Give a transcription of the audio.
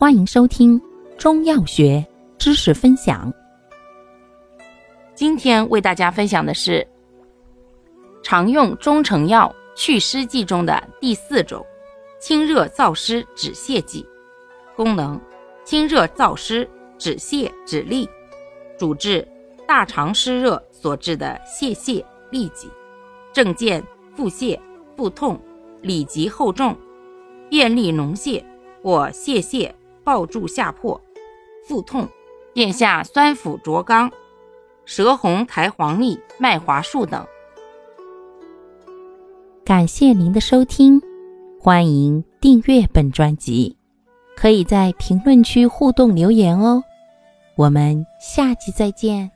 欢迎收听中药学知识分享。今天为大家分享的是常用中成药祛湿剂中的第四种——清热燥湿止泻剂。功能：清热燥湿、止泻止痢，主治大肠湿热所致的泄泻痢疾。症见腹泻、腹痛、里急后重、便利脓泻或泄泻抱住下破、腹痛、咽下酸腐浊肛、舌红苔黄腻、脉滑数等。感谢您的收听，欢迎订阅本专辑，可以在评论区互动留言哦。我们下集再见。